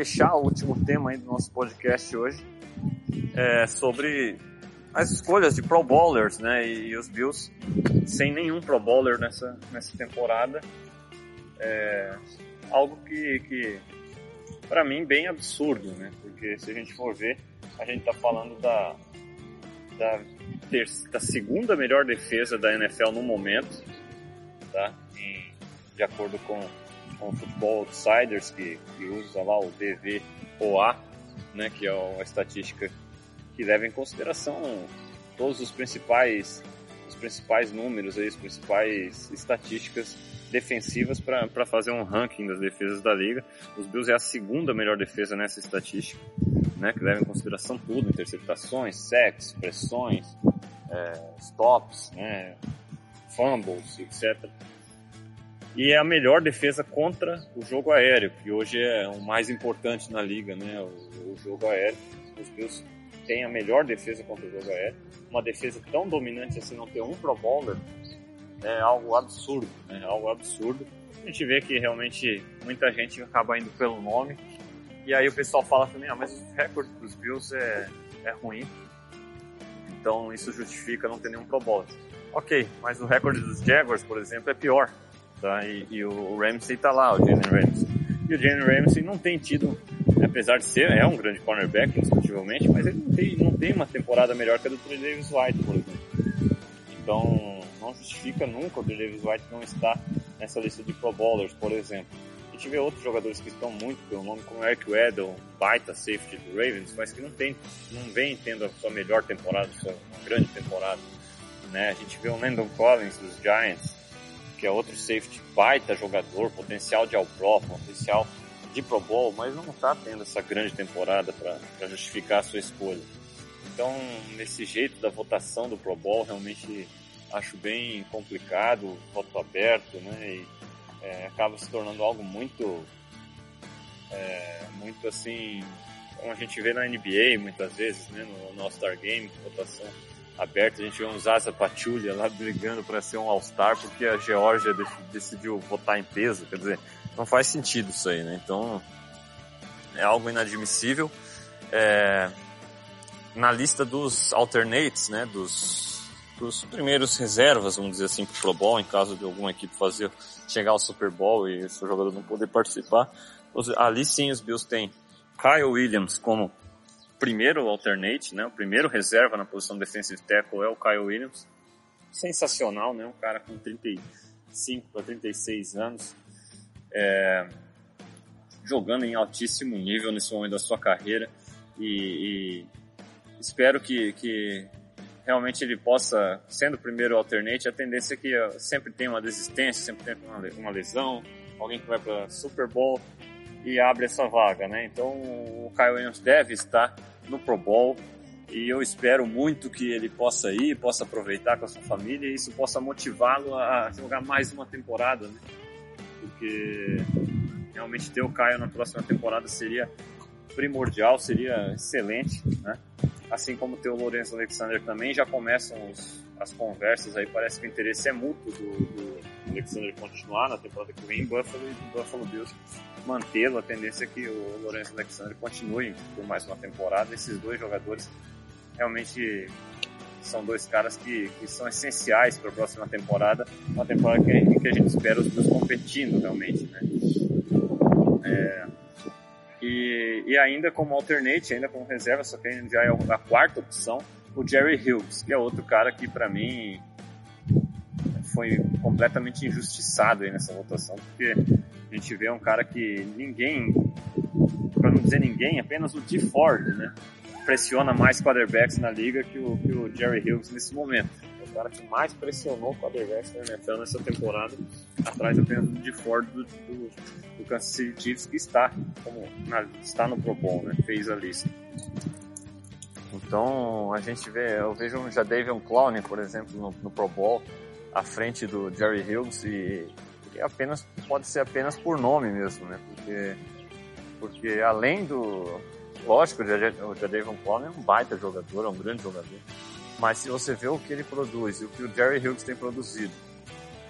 Fechar o último tema aí do nosso podcast hoje, é sobre as escolhas de Pro Bowlers, né? E, e os Bills sem nenhum Pro Bowler nessa, nessa temporada. É algo que, que para mim, bem absurdo, né? Porque se a gente for ver, a gente tá falando da, da, ter, da segunda melhor defesa da NFL no momento, tá? Em, de acordo com o Football Outsiders, que, que usa lá o DVOA, né, que é uma estatística que leva em consideração todos os principais os principais números aí, as principais estatísticas defensivas para fazer um ranking das defesas da liga. Os Bills é a segunda melhor defesa nessa estatística, né, que leva em consideração tudo, interceptações, sacks, pressões, é, stops, né, fumbles, etc. E é a melhor defesa contra o jogo aéreo, que hoje é o mais importante na liga, né, o, o jogo aéreo. Os Bills têm a melhor defesa contra o jogo aéreo. Uma defesa tão dominante assim, não ter um Pro Bowler, é algo absurdo, né? Algo absurdo. A gente vê que realmente muita gente acaba indo pelo nome. E aí o pessoal fala também, ah, mas o recorde dos Bills é, é ruim. Então isso justifica não ter nenhum Pro Bowl. Ok, mas o recorde dos Jaguars, por exemplo, é pior. Tá? E, e o Ramsey tá lá, o Jalen Ramsey. E o Jalen Ramsey não tem tido, apesar de ser, é um grande cornerback, indiscutivelmente, mas ele não tem, não tem uma temporada melhor que a do Trey Davis White, por exemplo. Então, não justifica nunca o Davis White não estar nessa lista de Pro Bowlers, por exemplo. A gente vê outros jogadores que estão muito pelo nome, como Eric Weddle, baita safety do Ravens, mas que não tem, não vem tendo a sua melhor temporada, sua grande temporada. Né? A gente vê o Landon Collins dos Giants, que é outro safety baita jogador, potencial de All-Pro, potencial de Pro Bowl, mas não está tendo essa grande temporada para justificar a sua escolha. Então, nesse jeito da votação do Pro Bowl, realmente acho bem complicado, voto aberto, né? E é, acaba se tornando algo muito, é, muito assim, como a gente vê na NBA muitas vezes, né? No, no All-Star Game, votação aberta, a gente vê um Zaza Pachulia lá brigando para ser um All-Star porque a Geórgia decidiu votar em peso, quer dizer, não faz sentido isso aí, né? Então, é algo inadmissível. É, na lista dos alternates, né, dos os primeiros reservas, vamos dizer assim, pro Pro Bowl, em caso de alguma equipe fazer chegar ao Super Bowl e seu jogador não poder participar. Ali sim os Bills têm Kyle Williams como primeiro alternate, né? O primeiro reserva na posição de defensive tackle é o Kyle Williams. Sensacional, né? Um cara com 35 para 36 anos. É, jogando em altíssimo nível nesse momento da sua carreira e, e espero que, que realmente ele possa, sendo o primeiro alternate, a tendência é que sempre tem uma desistência, sempre tem uma lesão, alguém que vai para Super Bowl e abre essa vaga, né? Então o Kyle Williams deve estar no Pro Bowl e eu espero muito que ele possa ir, possa aproveitar com a sua família e isso possa motivá-lo a jogar mais uma temporada, né? Porque realmente ter o Caio na próxima temporada seria primordial, seria excelente, né? assim como tem o Lourenço Alexander também, já começam os, as conversas aí, parece que o interesse é mútuo do, do Alexander continuar na temporada que vem em Buffalo e do Buffalo Bills mantê-lo, a tendência é que o Lourenço Alexander continue por mais uma temporada, esses dois jogadores realmente são dois caras que, que são essenciais para a próxima temporada, uma temporada que, que a gente espera os Bills competindo realmente, né? É, e, e ainda como alternate, ainda como reserva, só que já é a quarta opção, o Jerry Hughes, que é outro cara que para mim foi completamente injustiçado aí nessa votação, porque a gente vê um cara que ninguém, para não dizer ninguém, apenas o D Ford, né, pressiona mais quarterbacks na liga que o, que o Jerry Hughes nesse momento o cara que mais pressionou o quarterback na NFL nessa temporada, atrás apenas do de Ford do, do, do Kansas City Chiefs, que está, como, na, está no Pro Bowl, né? fez a lista. Então a gente vê, eu vejo um Jadavion Clowney, por exemplo, no, no, Pro Bowl, à frente do Jerry Hughes e, e apenas pode ser apenas por nome mesmo, né? Porque porque além do lógico, o Jadavion Clowney é um baita jogador, é um grande jogador. Mas se você vê o que ele produz e o que o Jerry Hughes tem produzido,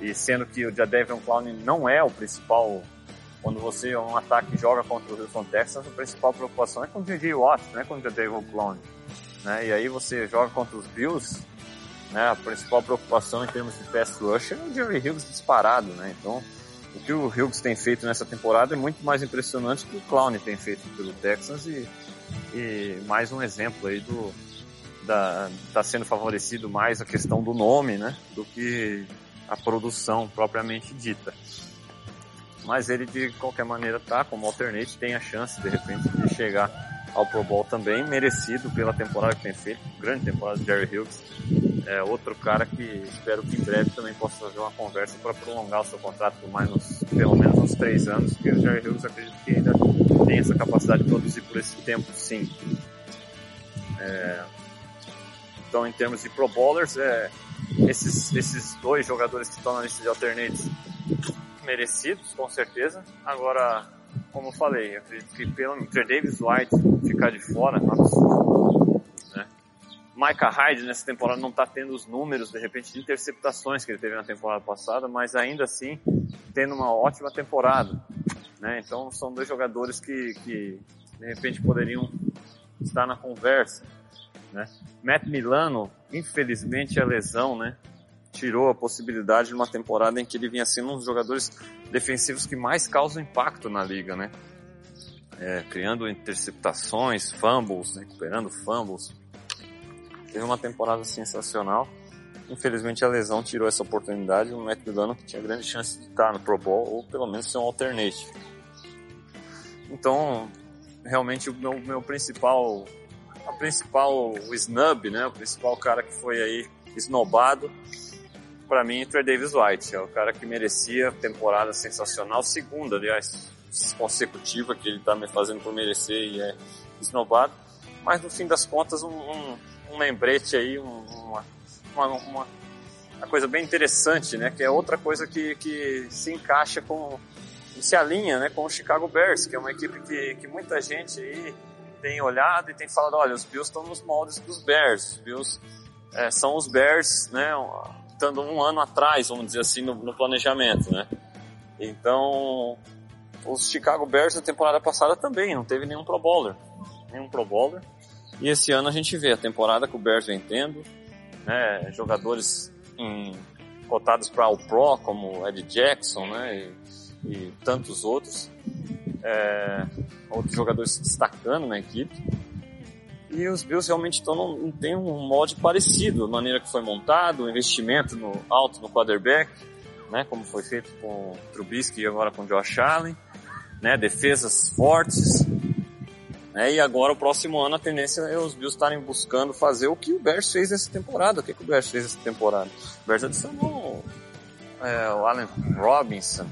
e sendo que o Jadavion Clown não é o principal, quando você um ataque joga contra o Houston Texans, a principal preocupação é com o J.J. Watt, não é com o Jadavion Clown. Né? E aí você joga contra os Bills, né? a principal preocupação em termos de pass rush é o Jerry Hughes disparado, né? Então, o que o Hughes tem feito nessa temporada é muito mais impressionante que o Clown tem feito pelo Texans e, e mais um exemplo aí do, está sendo favorecido mais a questão do nome, né, do que a produção propriamente dita. Mas ele de qualquer maneira tá como alternate tem a chance de repente de chegar ao Pro Bowl também, merecido pela temporada que tem feito, grande temporada de Jerry Hughes. É outro cara que espero que em breve também possa fazer uma conversa para prolongar o seu contrato por mais uns, pelo menos uns três anos, porque o Jerry Hughes acredito que ainda tem essa capacidade de produzir por esse tempo, sim. É, então, em termos de Pro Bowlers, é, esses, esses dois jogadores que estão na lista de alternates merecidos, com certeza. Agora, como eu falei, acredito que pelo Trey Davis White ficar de fora, é absurdo. Né? Micah Hyde nessa temporada não está tendo os números, de repente, de interceptações que ele teve na temporada passada, mas ainda assim tendo uma ótima temporada. Né? Então são dois jogadores que, que de repente poderiam estar na conversa. Né? Matt Milano, infelizmente a lesão, né, tirou a possibilidade de uma temporada em que ele vinha sendo um dos jogadores defensivos que mais causam impacto na liga, né? É, criando interceptações, fumbles, recuperando fumbles. Teve uma temporada sensacional. Infelizmente a lesão tirou essa oportunidade. O Matt Milano que tinha grande chance de estar no Pro Bowl ou pelo menos ser um alternate. Então, realmente o meu, meu principal a principal snub, né? O principal cara que foi aí esnobado, para mim, Trey Davis White. É o cara que merecia temporada sensacional, segunda, aliás, consecutiva que ele tá me fazendo por merecer e é esnobado. Mas no fim das contas, um, um, um lembrete aí, um, uma, uma, uma, uma, coisa bem interessante, né? Que é outra coisa que, que se encaixa com, se alinha, né? Com o Chicago Bears, que é uma equipe que, que muita gente aí tem olhado e tem falado, olha, os Bills estão nos moldes dos Bears, os Bills é, são os Bears, né, estando um ano atrás, vamos dizer assim, no, no, planejamento, né. Então, os Chicago Bears na temporada passada também não teve nenhum Pro Bowler, nenhum Pro Bowler. E esse ano a gente vê a temporada que o Bears vem tendo, né, jogadores em, cotados para o Pro, como Ed Jackson, né, e, e tantos outros é, outros jogadores se destacando na equipe. E os Bills realmente estão num, tem um molde parecido, a maneira que foi montado, o investimento no alto no quarterback, né, como foi feito com o Trubisky e agora com o Josh Allen, né, defesas fortes, né, e agora o próximo ano a tendência é os Bills estarem buscando fazer o que o Bears fez nessa temporada. O que, que o Bears fez nessa temporada? O Bears adicionou é, o Allen Robinson,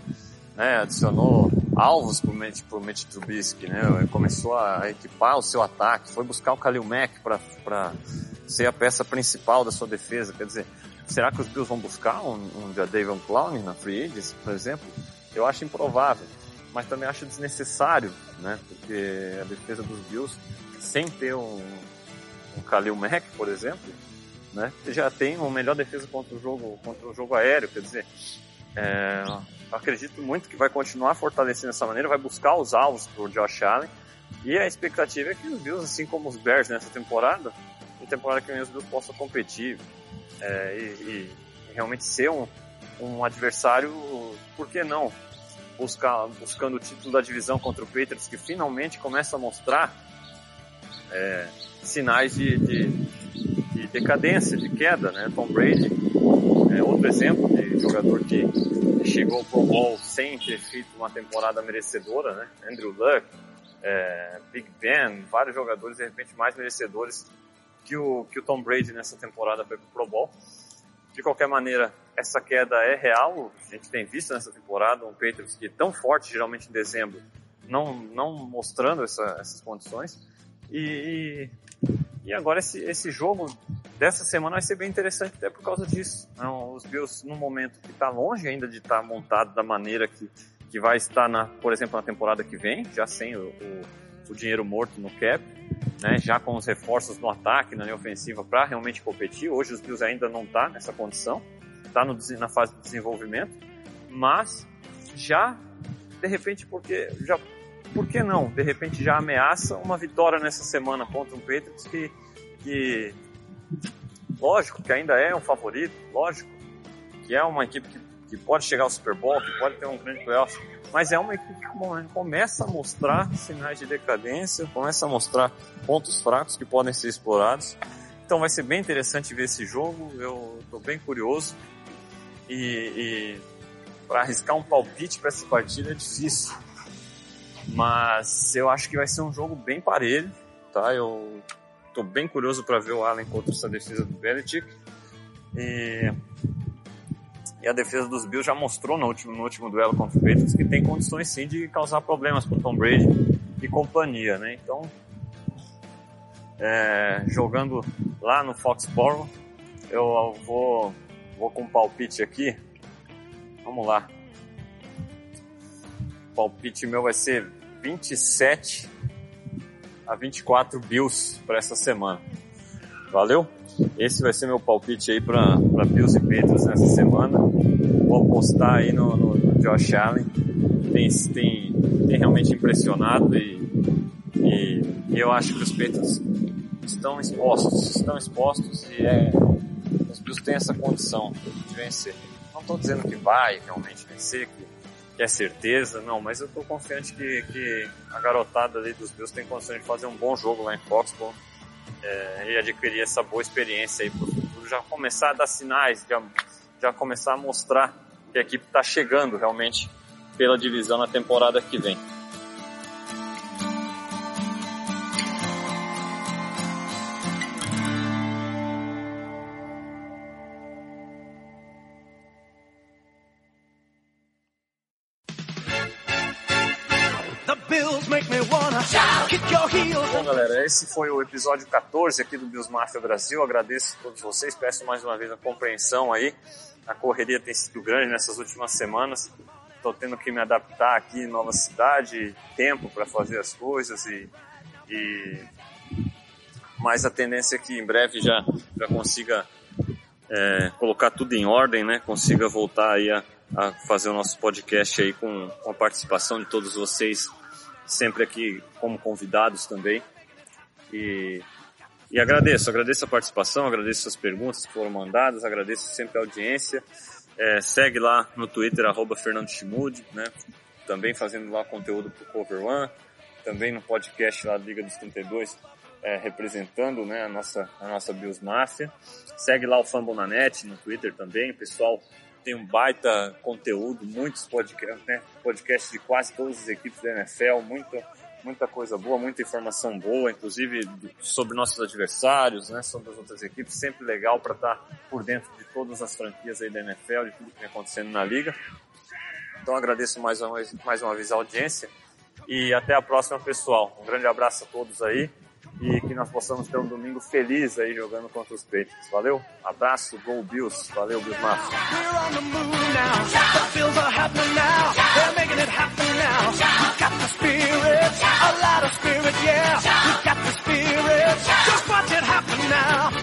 né, adicionou alvos pro Mitch, pro Mitch Trubisky, né, começou a equipar o seu ataque, foi buscar o Khalil Mack para ser a peça principal da sua defesa, quer dizer, será que os Bills vão buscar um, um Jadavion Clowney na Free Agents, por exemplo? Eu acho improvável, mas também acho desnecessário, né, porque a defesa dos Bills, sem ter um, um Khalil Mack, por exemplo, né, já tem uma melhor defesa contra o jogo, contra o jogo aéreo, quer dizer, é, acredito muito que vai continuar fortalecendo dessa maneira, vai buscar os alvos por Josh Allen. E a expectativa é que os Bills, assim como os Bears nessa temporada, na temporada que os Bills possam competir é, e, e, realmente ser um, um adversário, por que não? Buscar, buscando o título da divisão contra o Patriots, que finalmente começa a mostrar é, sinais de, de, de, decadência, de queda, né? Tom Brady é outro exemplo de jogador que chegou pro Bowl sem ter feito uma temporada merecedora, né? Andrew Luck, é, Big Ben, vários jogadores de repente mais merecedores que o, que o Tom Brady nessa temporada foi pro Pro Bowl. De qualquer maneira, essa queda é real, a gente tem visto nessa temporada um Patriots que é tão forte, geralmente em dezembro, não, não mostrando essa, essas condições. E, e agora esse, esse jogo dessa semana vai ser bem interessante até por causa disso. Não, os Bills, num momento que está longe ainda de estar tá montado da maneira que, que vai estar, na, por exemplo, na temporada que vem, já sem o, o, o dinheiro morto no cap, né, já com os reforços no ataque, na linha ofensiva, para realmente competir. Hoje os Bills ainda não está nessa condição, está na fase de desenvolvimento, mas já, de repente, porque já por que não? De repente já ameaça uma vitória nessa semana contra um Patriots que, que lógico que ainda é um favorito, lógico que é uma equipe que, que pode chegar ao Super Bowl, que pode ter um grande playoff, mas é uma equipe que começa a mostrar sinais de decadência, começa a mostrar pontos fracos que podem ser explorados. Então vai ser bem interessante ver esse jogo, eu estou bem curioso e, e para arriscar um palpite para essa partida é difícil mas eu acho que vai ser um jogo bem parelho, tá? Eu tô bem curioso para ver o Allen contra essa defesa do Belichick. E, e a defesa dos Bills já mostrou no último, no último duelo contra o Patriots que tem condições sim de causar problemas para Tom Brady e companhia, né? Então, é, jogando lá no Foxborough, eu vou, vou com um palpite aqui. Vamos lá. Palpite meu vai ser 27 a 24 Bills para essa semana. Valeu? Esse vai ser meu palpite aí para Bills e Patriots nessa semana. Vou apostar aí no, no, Josh Allen. Tem, tem, tem realmente impressionado e, e, e, eu acho que os Patriots estão expostos, estão expostos e é, os Bills têm essa condição de vencer. Não estou dizendo que vai realmente vencer, que é certeza, não, mas eu estou confiante que, que a garotada ali dos Bills tem condições de fazer um bom jogo lá em Foxborough é, e adquirir essa boa experiência aí para o futuro, já começar a dar sinais, já, já começar a mostrar que a equipe está chegando realmente pela divisão na temporada que vem. Esse foi o episódio 14 aqui do Bills Mafia Brasil. Agradeço a todos vocês, peço mais uma vez a compreensão aí. A correria tem sido grande nessas últimas semanas. Estou tendo que me adaptar aqui em nova cidade, tempo para fazer as coisas e, e mas a tendência é que em breve já já consiga é, colocar tudo em ordem, né? Consiga voltar aí a, a fazer o nosso podcast aí com, com a participação de todos vocês sempre aqui como convidados também. E, e agradeço, agradeço a participação, agradeço as perguntas que foram mandadas, agradeço sempre a audiência. É, segue lá no Twitter, arroba Fernando Chimude, né? Também fazendo lá conteúdo pro Cover One, também no podcast lá Liga dos 32, é, representando né, a nossa, a nossa Bills Mafia. Segue lá o Fambonanet no Twitter também, pessoal tem um baita conteúdo, muitos podcasts, né? Podcasts de quase todas as equipes da NFL, muita, muita coisa boa, muita informação boa, inclusive sobre nossos adversários, né? Sobre as outras equipes, sempre legal para estar tá por dentro de todas as franquias aí da NFL, de tudo que vem acontecendo na liga. Então agradeço mais uma mais uma vez a audiência e até a próxima, pessoal. Um grande abraço a todos aí e que nós possamos ter um domingo feliz aí jogando contra os Patriots. Valeu? Abraço, Go Bills. Valeu, Bills Massa. Now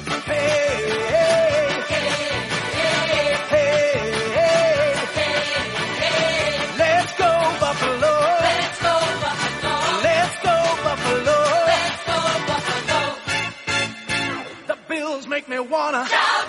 make me wanna. Jump.